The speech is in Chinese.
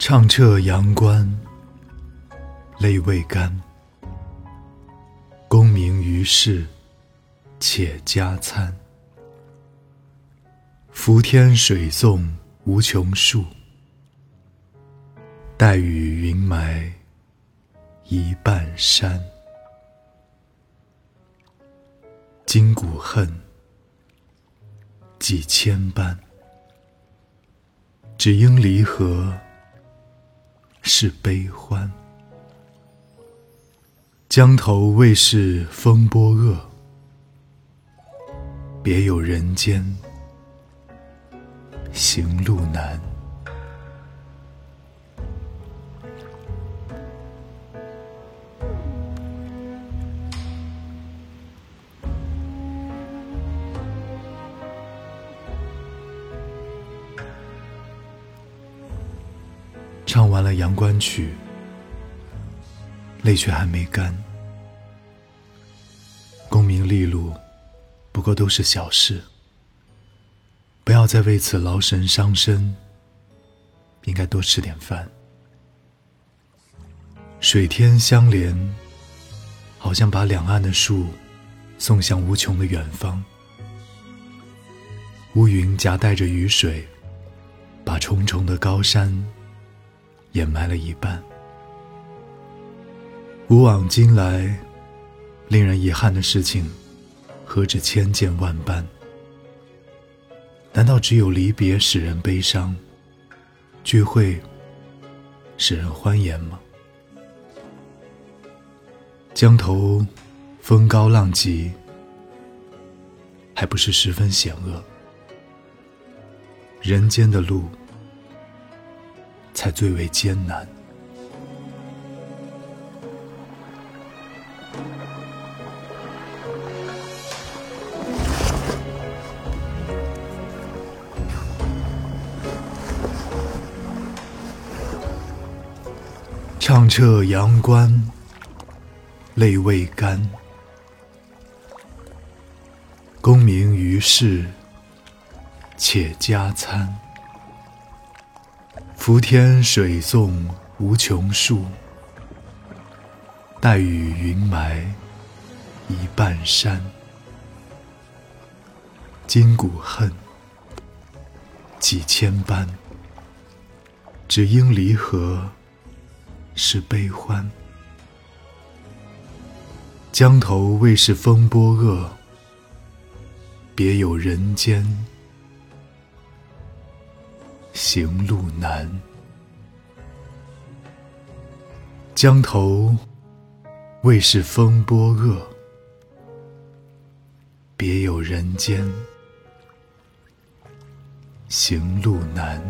唱彻阳关，泪未干。功名于世，且加餐。浮天水纵无穷数，带雨云埋一半山。今古恨，几千般，只因离合是悲欢。江头未是风波恶，别有人间行路难。唱完了《阳关曲》，泪却还没干。功名利禄，不过都是小事，不要再为此劳神伤身。应该多吃点饭。水天相连，好像把两岸的树送向无穷的远方。乌云夹带着雨水，把重重的高山。掩埋了一半。古往今来，令人遗憾的事情，何止千件万般？难道只有离别使人悲伤，聚会使人欢颜吗？江头风高浪急，还不是十分险恶？人间的路。才最为艰难。畅彻阳关，泪未干。功名于世，且加餐。浮天水纵无穷树，带雨云埋一半山。今古恨，几千般，只因离合是悲欢。江头未是风波恶，别有人间。行路难，江头未是风波恶，别有人间行路难。